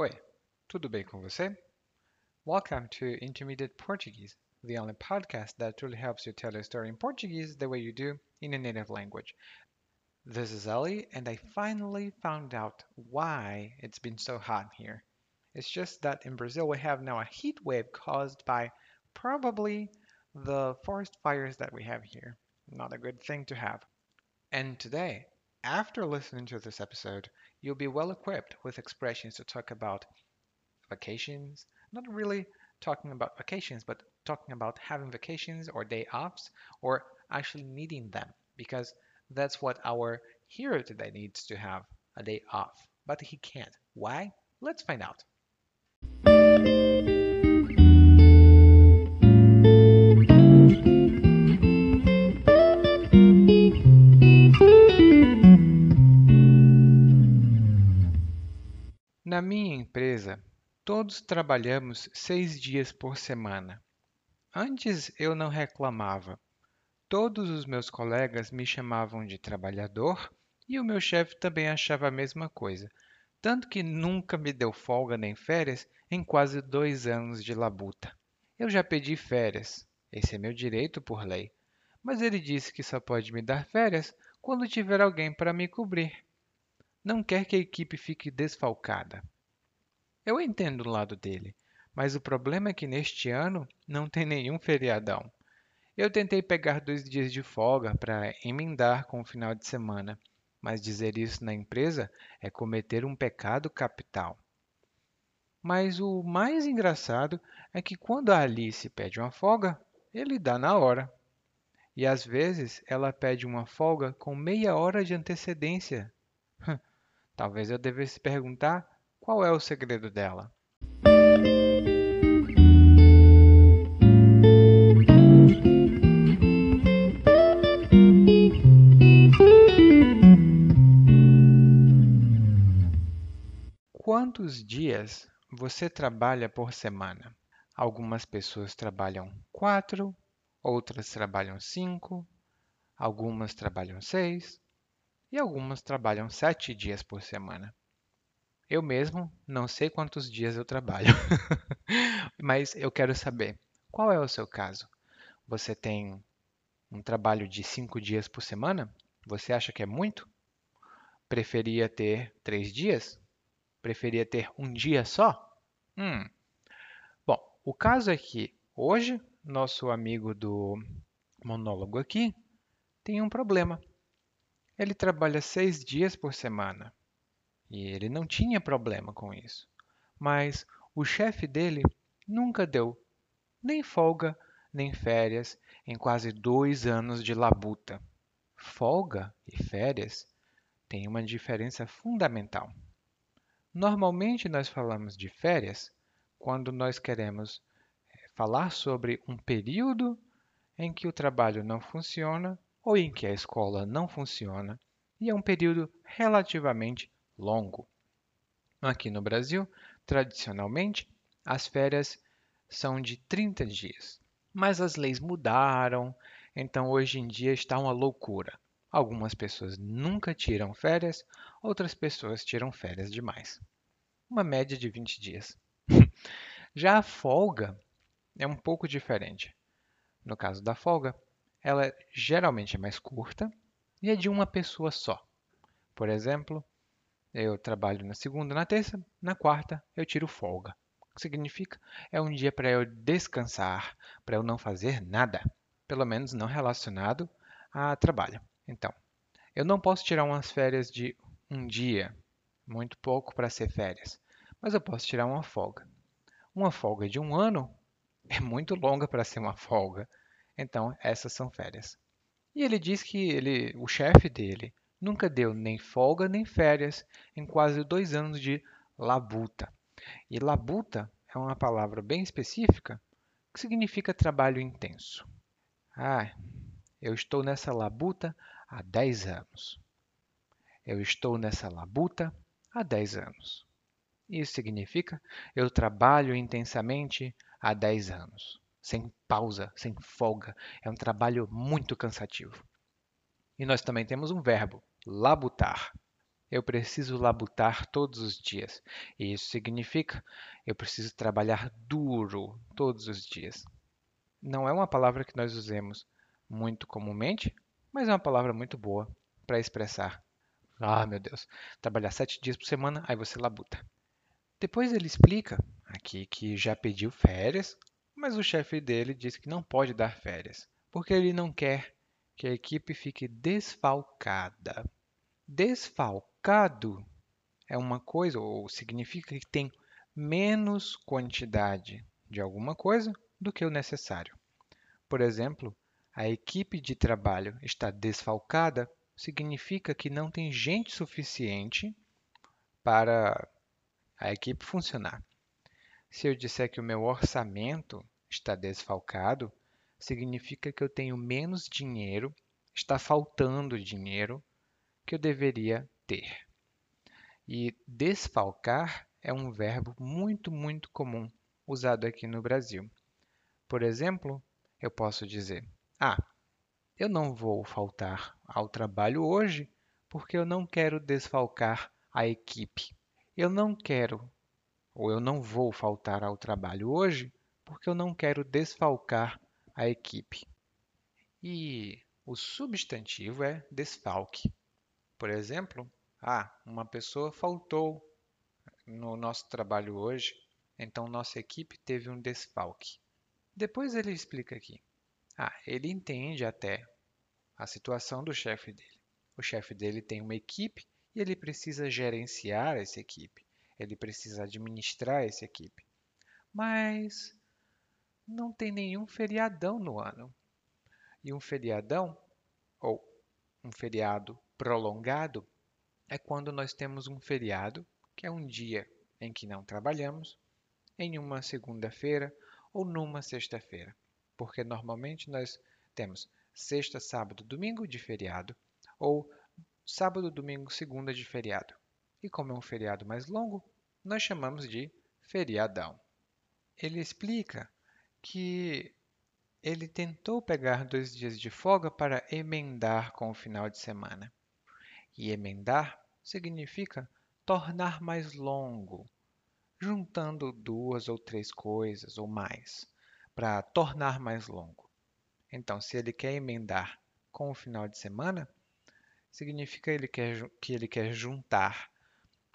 Oi, tudo bem com você? Welcome to Intermediate Portuguese, the only podcast that truly helps you tell a story in Portuguese the way you do in a native language. This is Ellie, and I finally found out why it's been so hot here. It's just that in Brazil we have now a heat wave caused by probably the forest fires that we have here. Not a good thing to have. And today, after listening to this episode, you'll be well equipped with expressions to talk about vacations, not really talking about vacations, but talking about having vacations or day offs or actually needing them because that's what our hero today needs to have a day off. But he can't. Why? Let's find out. Todos trabalhamos seis dias por semana. Antes eu não reclamava. Todos os meus colegas me chamavam de trabalhador e o meu chefe também achava a mesma coisa, tanto que nunca me deu folga nem férias em quase dois anos de labuta. Eu já pedi férias, esse é meu direito por lei, mas ele disse que só pode me dar férias quando tiver alguém para me cobrir. Não quer que a equipe fique desfalcada. Eu entendo o lado dele, mas o problema é que neste ano não tem nenhum feriadão. Eu tentei pegar dois dias de folga para emendar com o final de semana, mas dizer isso na empresa é cometer um pecado capital. Mas o mais engraçado é que quando a Alice pede uma folga, ele dá na hora. E às vezes ela pede uma folga com meia hora de antecedência. Talvez eu devesse perguntar qual é o segredo dela. Quantos dias você trabalha por semana? Algumas pessoas trabalham quatro, outras trabalham cinco, algumas trabalham seis e algumas trabalham sete dias por semana. Eu mesmo não sei quantos dias eu trabalho, mas eu quero saber qual é o seu caso. Você tem um trabalho de cinco dias por semana? Você acha que é muito? Preferia ter três dias? Preferia ter um dia só? Hum. Bom, o caso é que hoje nosso amigo do monólogo aqui tem um problema. Ele trabalha seis dias por semana e ele não tinha problema com isso. Mas o chefe dele nunca deu nem folga nem férias em quase dois anos de labuta. Folga e férias têm uma diferença fundamental. Normalmente nós falamos de férias quando nós queremos eh, falar sobre um período em que o trabalho não funciona ou em que a escola não funciona e é um período relativamente longo. Aqui no Brasil, tradicionalmente, as férias são de 30 dias, mas as leis mudaram, então hoje em dia está uma loucura. Algumas pessoas nunca tiram férias, outras pessoas tiram férias demais. Uma média de 20 dias. Já a folga é um pouco diferente. No caso da folga, ela geralmente é mais curta e é de uma pessoa só. Por exemplo, eu trabalho na segunda, na terça, na quarta eu tiro folga. O que significa? É um dia para eu descansar, para eu não fazer nada, pelo menos não relacionado a trabalho. Então, eu não posso tirar umas férias de um dia, muito pouco para ser férias, mas eu posso tirar uma folga. Uma folga de um ano é muito longa para ser uma folga, então essas são férias. E ele diz que ele, o chefe dele nunca deu nem folga nem férias em quase dois anos de labuta. E labuta é uma palavra bem específica que significa trabalho intenso. Ah, eu estou nessa labuta há 10 anos. Eu estou nessa labuta há 10 anos. Isso significa eu trabalho intensamente há 10 anos, sem pausa, sem folga. É um trabalho muito cansativo. E nós também temos um verbo, labutar. eu preciso labutar todos os dias. E isso significa eu preciso trabalhar duro todos os dias. Não é uma palavra que nós usemos muito comumente, mas é uma palavra muito boa para expressar. Ah, meu Deus, trabalhar sete dias por semana, aí você labuta. Depois ele explica aqui que já pediu férias, mas o chefe dele diz que não pode dar férias, porque ele não quer que a equipe fique desfalcada. Desfalcado é uma coisa, ou significa que tem menos quantidade de alguma coisa do que o necessário. Por exemplo, a equipe de trabalho está desfalcada significa que não tem gente suficiente para a equipe funcionar. Se eu disser que o meu orçamento está desfalcado, significa que eu tenho menos dinheiro, está faltando dinheiro que eu deveria ter. E desfalcar é um verbo muito, muito comum usado aqui no Brasil. Por exemplo, eu posso dizer: Ah, eu não vou faltar ao trabalho hoje porque eu não quero desfalcar a equipe. Eu não quero ou eu não vou faltar ao trabalho hoje porque eu não quero desfalcar a equipe. E o substantivo é desfalque. Por exemplo, ah, uma pessoa faltou no nosso trabalho hoje, então nossa equipe teve um desfalque. Depois ele explica aqui. Ah, ele entende até a situação do chefe dele. O chefe dele tem uma equipe e ele precisa gerenciar essa equipe. Ele precisa administrar essa equipe. Mas não tem nenhum feriadão no ano. E um feriadão, ou um feriado prolongado, é quando nós temos um feriado, que é um dia em que não trabalhamos, em uma segunda-feira ou numa sexta-feira. Porque normalmente nós temos sexta, sábado, domingo de feriado, ou sábado, domingo, segunda de feriado. E como é um feriado mais longo, nós chamamos de feriadão. Ele explica que ele tentou pegar dois dias de folga para emendar com o final de semana. E emendar significa tornar mais longo, juntando duas ou três coisas ou mais, para tornar mais longo. Então, se ele quer emendar com o final de semana, significa ele quer, que ele quer juntar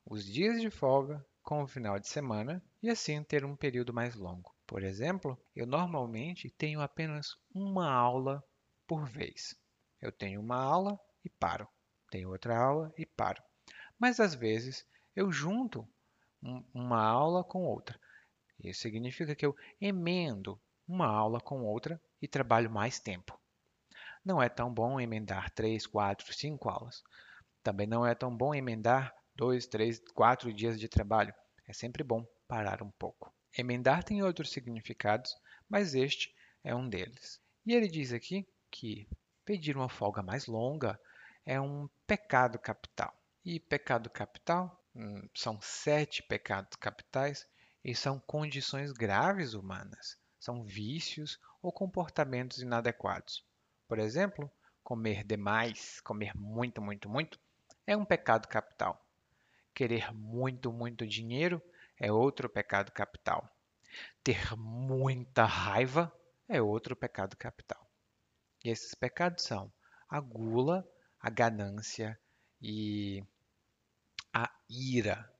os dias de folga com o final de semana e assim ter um período mais longo. Por exemplo, eu normalmente tenho apenas uma aula por vez. Eu tenho uma aula e paro, tenho outra aula e paro. Mas às vezes eu junto uma aula com outra. Isso significa que eu emendo uma aula com outra e trabalho mais tempo. Não é tão bom emendar três, quatro, cinco aulas. Também não é tão bom emendar dois, três, quatro dias de trabalho. É sempre bom parar um pouco. Emendar tem outros significados, mas este é um deles. E ele diz aqui que pedir uma folga mais longa é um pecado capital. E pecado capital hum, são sete pecados capitais e são condições graves humanas, são vícios ou comportamentos inadequados. Por exemplo, comer demais, comer muito, muito, muito, é um pecado capital. Querer muito, muito dinheiro é outro pecado capital. Ter muita raiva é outro pecado capital. E esses pecados são a gula, a ganância e a ira.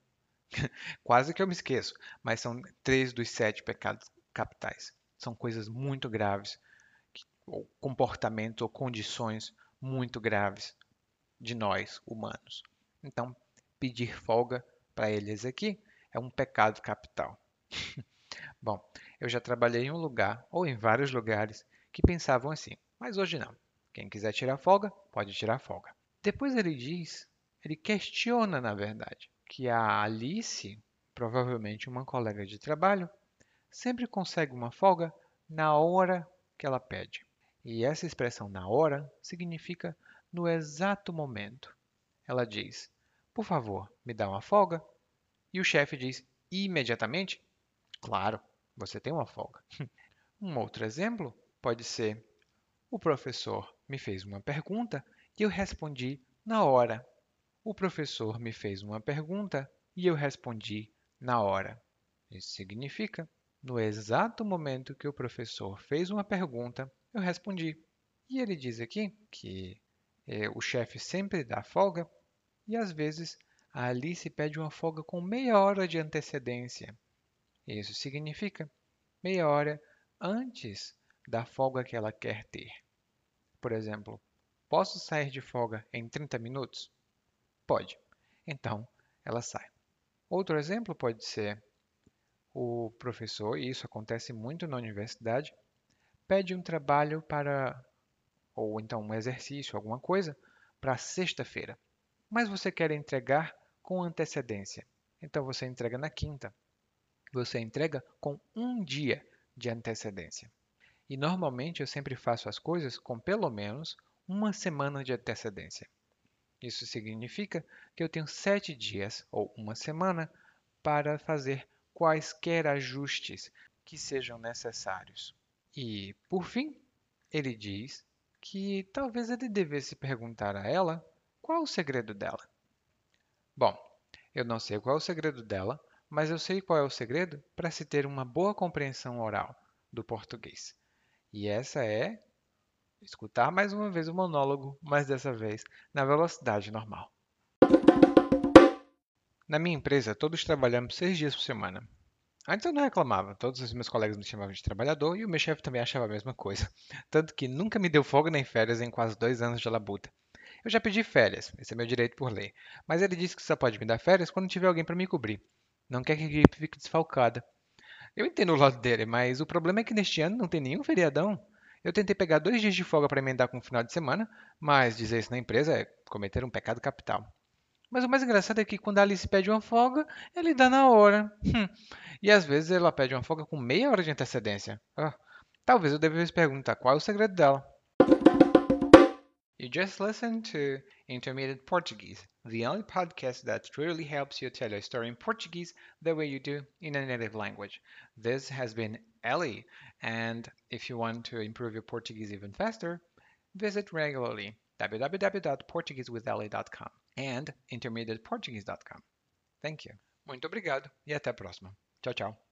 Quase que eu me esqueço, mas são três dos sete pecados capitais. São coisas muito graves, ou comportamentos ou condições muito graves de nós, humanos. Então, pedir folga para eles aqui é um pecado capital. Bom, eu já trabalhei em um lugar ou em vários lugares que pensavam assim, mas hoje não. Quem quiser tirar folga, pode tirar folga. Depois ele diz, ele questiona, na verdade, que a Alice, provavelmente uma colega de trabalho, sempre consegue uma folga na hora que ela pede. E essa expressão na hora significa no exato momento. Ela diz: Por favor, me dá uma folga. E o chefe diz imediatamente: Claro, você tem uma folga. um outro exemplo pode ser: O professor me fez uma pergunta e eu respondi na hora. o professor me fez uma pergunta e eu respondi na hora. Isso significa, no exato momento que o professor fez uma pergunta, eu respondi. E ele diz aqui que eh, o chefe sempre dá folga e às vezes a Alice pede uma folga com meia hora de antecedência. Isso significa meia hora antes da folga que ela quer ter. Por exemplo, posso sair de folga em 30 minutos? Pode. Então, ela sai. Outro exemplo pode ser o professor, e isso acontece muito na universidade, pede um trabalho para, ou então um exercício, alguma coisa, para sexta-feira. Mas você quer entregar com antecedência. Então você entrega na quinta. Você entrega com um dia de antecedência. E normalmente eu sempre faço as coisas com pelo menos uma semana de antecedência. Isso significa que eu tenho sete dias ou uma semana para fazer quaisquer ajustes que sejam necessários. E, por fim, ele diz que talvez ele devesse perguntar a ela qual o segredo dela. Bom, eu não sei qual é o segredo dela, mas eu sei qual é o segredo para se ter uma boa compreensão oral do português. E essa é escutar mais uma vez o monólogo, mas dessa vez na velocidade normal. Na minha empresa, todos trabalhamos seis dias por semana. Antes eu não reclamava, todos os meus colegas me chamavam de trabalhador e o meu chefe também achava a mesma coisa. Tanto que nunca me deu folga nem férias em quase dois anos de labuta. Eu já pedi férias, esse é meu direito por lei, mas ele disse que só pode me dar férias quando tiver alguém para me cobrir. Não quer que a equipe fique desfalcada. Eu entendo o lado dele, mas o problema é que neste ano não tem nenhum feriadão. Eu tentei pegar dois dias de folga para emendar com o final de semana, mas dizer isso na empresa é cometer um pecado capital. Mas o mais engraçado é que quando a Alice pede uma folga, ele dá na hora. Hum. E às vezes ela pede uma folga com meia hora de antecedência. Ah, talvez eu devesse perguntar qual é o segredo dela. You just listened to Intermediate Portuguese, the only podcast that truly helps you tell a story in Portuguese the way you do in a native language. This has been Ellie, and if you want to improve your Portuguese even faster, visit regularly www.portuguesewithellie.com and intermediateportuguese.com. Thank you. Muito obrigado e até a próxima. Tchau, tchau.